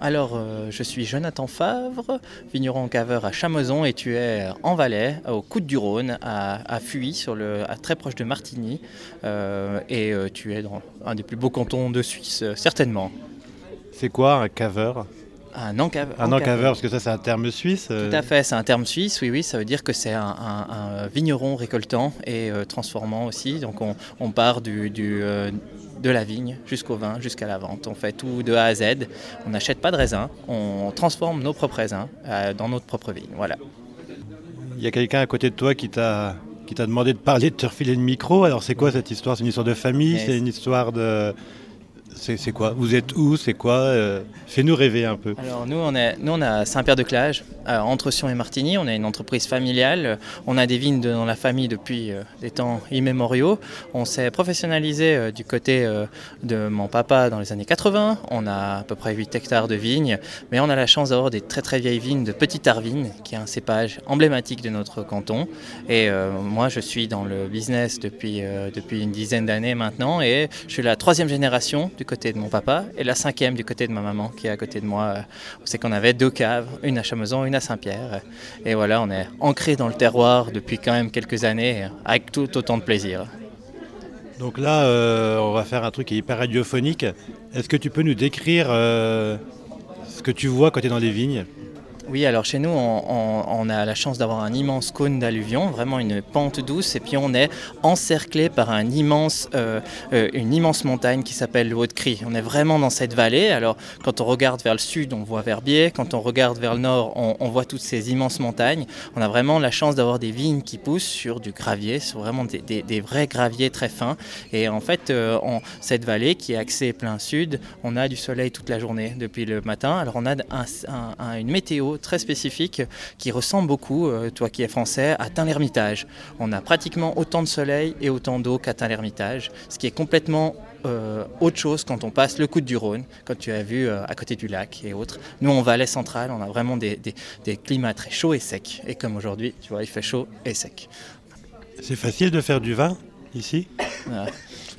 Alors, euh, je suis Jonathan Favre, vigneron caveur à Chamezon et tu es en Valais, au Coude du Rhône, à, à Fuy, sur le, à très proche de Martigny. Euh, et euh, tu es dans un des plus beaux cantons de Suisse, certainement. C'est quoi un caveur? Un encave- Un encaveur, parce que ça c'est un terme suisse. Tout à fait, c'est un terme suisse, oui, oui, ça veut dire que c'est un, un- un vigneron récoltant et euh, transformant aussi. Donc on, on part du, du, euh, de la vigne jusqu'au vin, jusqu'à la vente. On fait tout de A à Z. On n'achète pas de raisin, on transforme nos propres raisins euh, dans notre propre vigne. Voilà. Il y a quelqu'un à côté de toi qui t'a qui t'a demandé de parler, de te refiler le micro. Alors c'est quoi cette histoire? C'est une histoire de famille? C'est une histoire de... C'est quoi? Vous êtes où? C'est quoi? Euh, Fais-nous rêver un peu. Alors nous on est nous on a Saint-Pierre-de-Clage, euh, entre Sion et Martigny. On est une entreprise familiale. On a des vignes dans la famille depuis euh, des temps immémoriaux. On s'est professionnalisé euh, du côté euh, de mon papa dans les années 80. On a à peu près 8 hectares de vignes, mais on a la chance d'avoir des très très vieilles vignes de Petite Arvine, qui est un cépage emblématique de notre canton. Et euh, moi je suis dans le business depuis euh, depuis une dizaine d'années maintenant, et je suis la troisième génération du côté de mon papa et la cinquième du côté de ma maman qui est à côté de moi. Euh, C'est qu'on avait deux caves, une à Chamezon, une à Saint-Pierre. Et voilà, on est ancré dans le terroir depuis quand même quelques années, avec tout autant de plaisir. Donc là, euh, on va faire un truc hyper radiophonique. Est-ce que tu peux nous décrire euh, ce que tu vois quand tu es dans les vignes? Oui, alors chez nous, on, a la chance d'avoir un immense cône d'alluvion, vraiment une pente douce, et puis on est encerclé par euh, euh, une immense montagne qui s'appelle le Haut-de-Crie. On est vraiment dans cette vallée. Alors, quand on regarde vers le sud, on voit Verbier. Quand on regarde vers le nord, on, voit toutes ces immenses montagnes. On a vraiment la chance d'avoir des vignes qui poussent sur du gravier, sur vraiment des, vrais graviers très fins. Et en fait, euh, cette vallée qui est axée plein sud, on a du soleil toute la journée depuis le matin. Alors, on a un- un- un- une météo très spécifique qui ressemble beaucoup, euh, toi qui es français, à Tain-l'Hermitage. On a pratiquement autant de soleil et autant d'eau qu'à Tain-l'Hermitage, ce qui est complètement euh, autre chose quand on passe le coude du Rhône, quand tu as vu euh, à côté du lac et autres. Nous, en Valais centrale, on a vraiment des, des- des climats très chauds et secs. Et comme aujourd'hui, tu vois, il fait chaud et sec. C'est facile de faire du vin ici? Euh,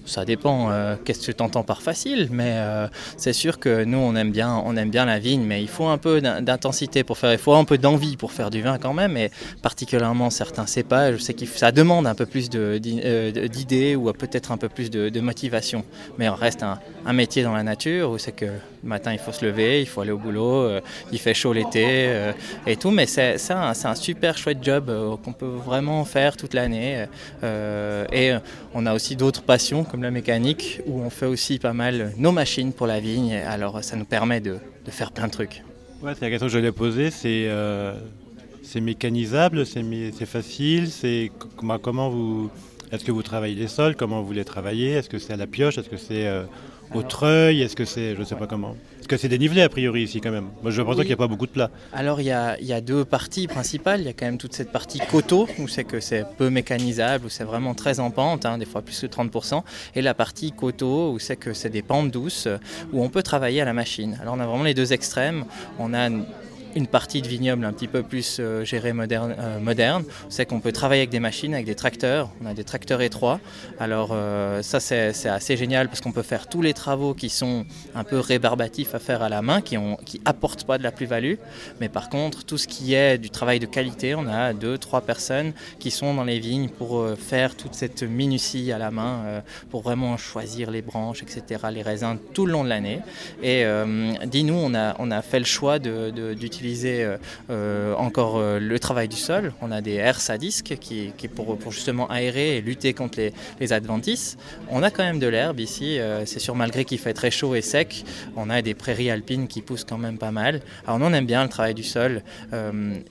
ça dépend euh, qu'est-ce que tu entends par facile, mais euh, c'est sûr que nous on aime bien, on aime bien la vigne, mais il faut un peu d'in- d'intensité pour faire, il faut un peu d'envie pour faire du vin quand même, et particulièrement certains cépages, je que ça demande un peu plus euh, d'idées ou peut-être un peu plus de, motivation, mais on reste un, métier dans la nature où c'est que le matin il faut se lever, il faut aller au boulot, il fait chaud l'été et tout, mais c'est un, super chouette job qu'on peut vraiment faire toute l'année, et on a aussi d'autres passions la mécanique où on fait aussi pas mal nos machines pour la vigne. Alors ça nous permet de, de faire plein de trucs. Ouais, c'est la question que je voulais poser. C'est euh, c'est mécanisable, c'est facile. C'est comment, comment vous est-ce que vous travaillez les sols Comment vous les travaillez Est-ce que c'est à la pioche Est-ce que c'est euh, au treuil Est-ce que c'est je sais pas comment Est-ce que c'est dénivelé a priori ici quand même? Moi je pense Oui. qu'il n'y a pas beaucoup de plats. Alors il y a, il y a deux parties principales. Il y a quand même toute cette partie coteau où c'est que c'est peu mécanisable, où c'est vraiment très en pente, hein, des fois plus que 30%. Et la partie coteau où c'est que c'est des pentes douces où on peut travailler à la machine. Alors on a vraiment les deux extrêmes. On a une- partie de vignoble un petit peu plus euh, gérée moderne, euh, moderne. c'est qu'on peut travailler avec des machines, avec des tracteurs. On a des tracteurs étroits. Alors euh, ça c'est assez génial parce qu'on peut faire tous les travaux qui sont un peu rébarbatifs à faire à la main, qui ont qui apportent pas de la plus-value. Mais par contre, tout ce qui est du travail de qualité, on a deux, trois personnes qui sont dans les vignes pour faire toute cette minutie à la main, pour vraiment choisir les branches, etc., les raisins tout le long de l'année. Et dis-nous, on a, on a fait le choix d'utiliser euh, euh, encore euh, le travail du sol. On a des herses à disque qui, qui pour, justement aérer et lutter contre les, les adventices. On a quand même de l'herbe ici, c'est sûr, malgré qu'il fait très chaud et sec, on a des prairies alpines qui poussent quand même pas mal. Alors on aime bien le travail du sol.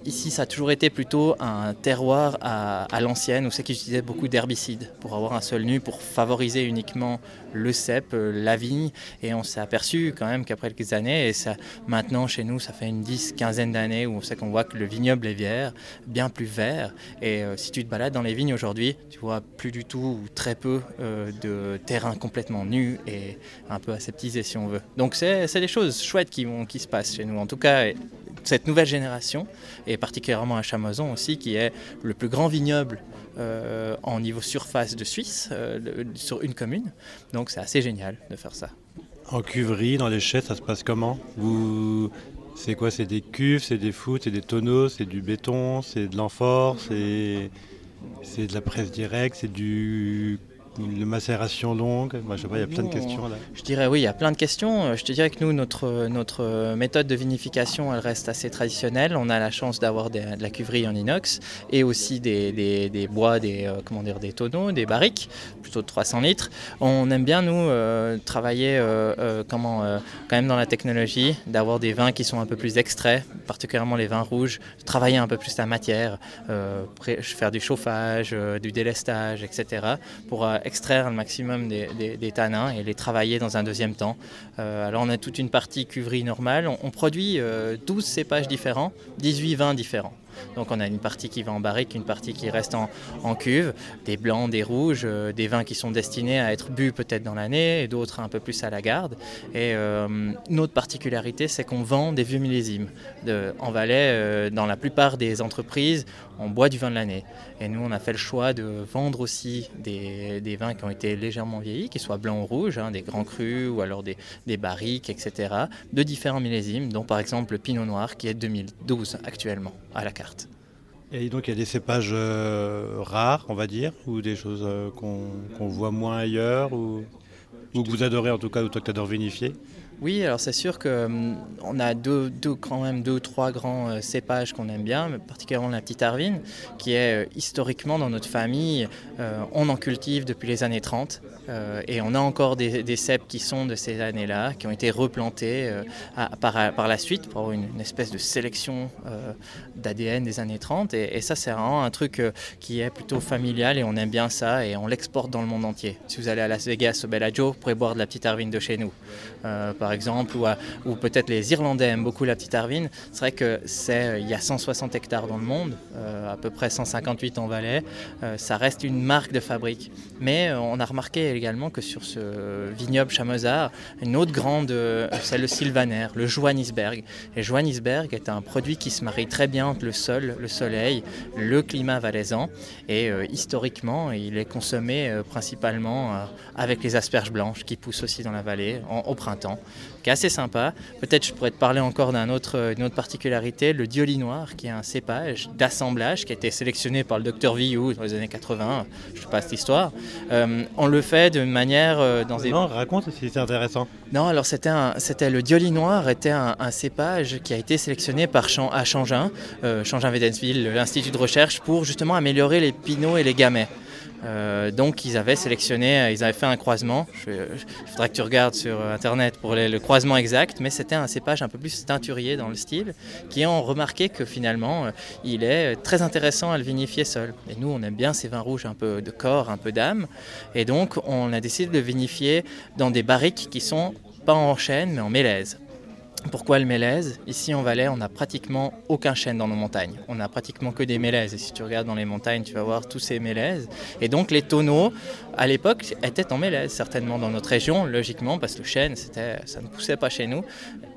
Ici, ça a toujours été plutôt un terroir à, à l'ancienne où c'est qu'ils utilisaient beaucoup d'herbicides pour avoir un sol nu, pour favoriser uniquement le cep, la vigne. Et on s'est aperçu quand même qu'après quelques années, et ça, maintenant chez nous, ça fait une dix, quinzaine d'années où sait qu'on voit que le vignoble est vert, bien plus vert. Et euh, si tu te balades dans les vignes aujourd'hui, tu vois plus du tout ou très peu euh, de terrain complètement nu et un peu aseptisé si on veut. Donc c'est c'est des choses chouettes qui, vont, qui se passent chez nous. En tout cas, cette nouvelle génération, et particulièrement à Chamazon aussi, qui est le plus grand vignoble euh, en niveau surface de Suisse, sur une commune. Donc c'est assez génial de faire ça. En cuverie, dans les chais, ça se passe comment? C'est quoi C'est des cuves, c'est des foutes, c'est des tonneaux, c'est du béton, c'est de l'amphore, c'est c'est de la presse directe, c'est du une macération longue Moi, je sais pas, il y a plein de questions là. Je dirais oui, il y a plein de questions. Je te dirais que nous, notre, notre méthode de vinification, elle reste assez traditionnelle. On a la chance d'avoir de la cuverie en inox et aussi des, des, des bois, des, euh, comment dire, des tonneaux, des barriques, plutôt de 300 litres. On aime bien, nous, euh, travailler euh, comment, quand même dans la technologie, d'avoir des vins qui sont un peu plus extraits, particulièrement les vins rouges, travailler un peu plus la matière, faire du chauffage, du délestage, etc. pour extraire le maximum des, tanins et les travailler dans un deuxième temps. Euh, alors on a toute une partie cuverie normale. On, produit 12 euh, cépages différents, 18 vins différents. Donc on a une partie qui va en barrique, une partie qui reste en, cuve, des blancs, des rouges, euh, des vins qui sont destinés à être bu peut-être dans l'année et d'autres un peu plus à la garde. Et euh, notre particularité, c'est qu'on vend des vieux millésimes. en Valais, euh, dans la plupart des entreprises, on boit du vin de l'année. Et nous, on a fait le choix de vendre aussi des, vins qui ont été légèrement vieillis, qu'ils soient blancs ou rouges, hein, des grands crus ou alors des, des barriques, etc., de différents millésimes, dont par exemple le Pinot Noir qui est 2012 actuellement à la carte. Et donc il y a des cépages euh, rares, on va dire, ou des choses euh, qu'on voit moins ailleurs, ou, que vous adorez en tout cas, ou toi que tu adores vinifier? Oui, alors c'est sûr qu'on hum, a quand même deux, trois grands euh, cépages qu'on aime bien, mais particulièrement la petite Arvine, qui est euh, historiquement dans notre famille, euh, on en cultive depuis les années 30, et on a encore des, des, cèpes qui sont de ces années-là, qui ont été replantés par, la suite pour une, espèce de sélection d'ADN des années 30, et, ça c'est vraiment un truc qui est plutôt familial, et on aime bien ça, et on l'exporte dans le monde entier. Si vous allez à Las Vegas, au Bellagio, vous pourrez boire de la petite Arvine de chez nous exemple, ou, peut-être les Irlandais aiment beaucoup la petite Arvine. C'est vrai que euh, y a 160 hectares dans le monde, euh, à peu près 158 en Valais. Euh, ça reste une marque de fabrique. Mais on a remarqué également que sur ce vignoble Chamezard, une autre grande, c'est le Sylvaner, le Johannisberg. Et Johannisberg est un produit qui se marie très bien entre le sol, le soleil, le climat valaisan. Et historiquement, il est consommé principalement avec les asperges blanches qui poussent aussi dans la vallée au printemps qui est assez sympa. Peut-être je pourrais te parler encore d'une autre, autre particularité, le Dioli Noir, qui est un cépage d'assemblage qui a été sélectionné par le docteur Villou dans les années 80. Je ne sais pas cette histoire. Euh, on le fait de manière euh, dans des... Non, raconte si c'est intéressant. Non, alors c'était, le Dioli Noir était un, cépage qui a été sélectionné par à Changin, euh, Changin-Vedensville, l'Institut de recherche, pour justement améliorer les pinots et les gamets. Euh, donc ils avaient sélectionné, ils avaient fait un croisement. Il faudrait que tu regardes sur internet pour le croisement exact, mais c'était un cépage un peu plus teinturier dans le style, qui ont remarqué que finalement euh, il est très intéressant à le vinifier seul. Et nous on aime bien ces vins rouges un peu de corps, un peu d'âme, et donc on a décidé de le vinifier dans des barriques qui sont pas en chêne mais en mélèze. Pourquoi le mélèze? Ici en Valais, on n'a pratiquement aucun chêne dans nos montagnes. On n'a pratiquement que des mélèzes. Et si tu regardes dans les montagnes, tu vas voir tous ces mélèzes. Et donc les tonneaux, à l'époque, étaient en mélèze, certainement dans notre région, logiquement, parce que le chêne, ça ne poussait pas chez nous.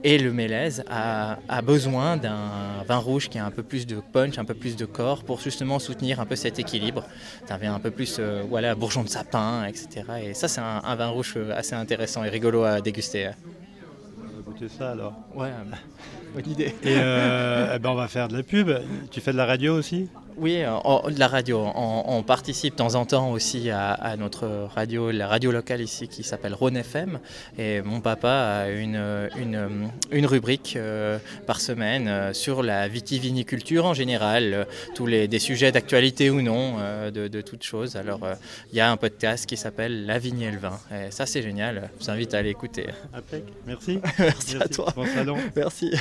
Et le mélèze a, besoin d'un vin rouge qui a un peu plus de punch, un peu plus de corps, pour justement soutenir un peu cet équilibre. Tu avais un peu plus, euh, voilà, bourgeon de sapin, etc. Et ça, c'est un, un vin rouge assez intéressant et rigolo à déguster ça alors. Ouais, bonne idée. Et euh, eh ben on va faire de la pub. Tu fais de la radio aussi? Oui, de la radio. On, participe de temps en temps aussi à, notre radio, la radio locale ici qui s'appelle Rhône FM. Et mon papa a une, une, rubrique euh, par semaine euh, sur la vitiviniculture en général, euh, tous les des sujets d'actualité ou non, de, de, toutes choses. Alors, il y a un podcast qui s'appelle La vigne et le vin. Et ça, c'est génial. Je vous invite à aller écouter. Merci. Merci, à toi. Bon salon. Merci.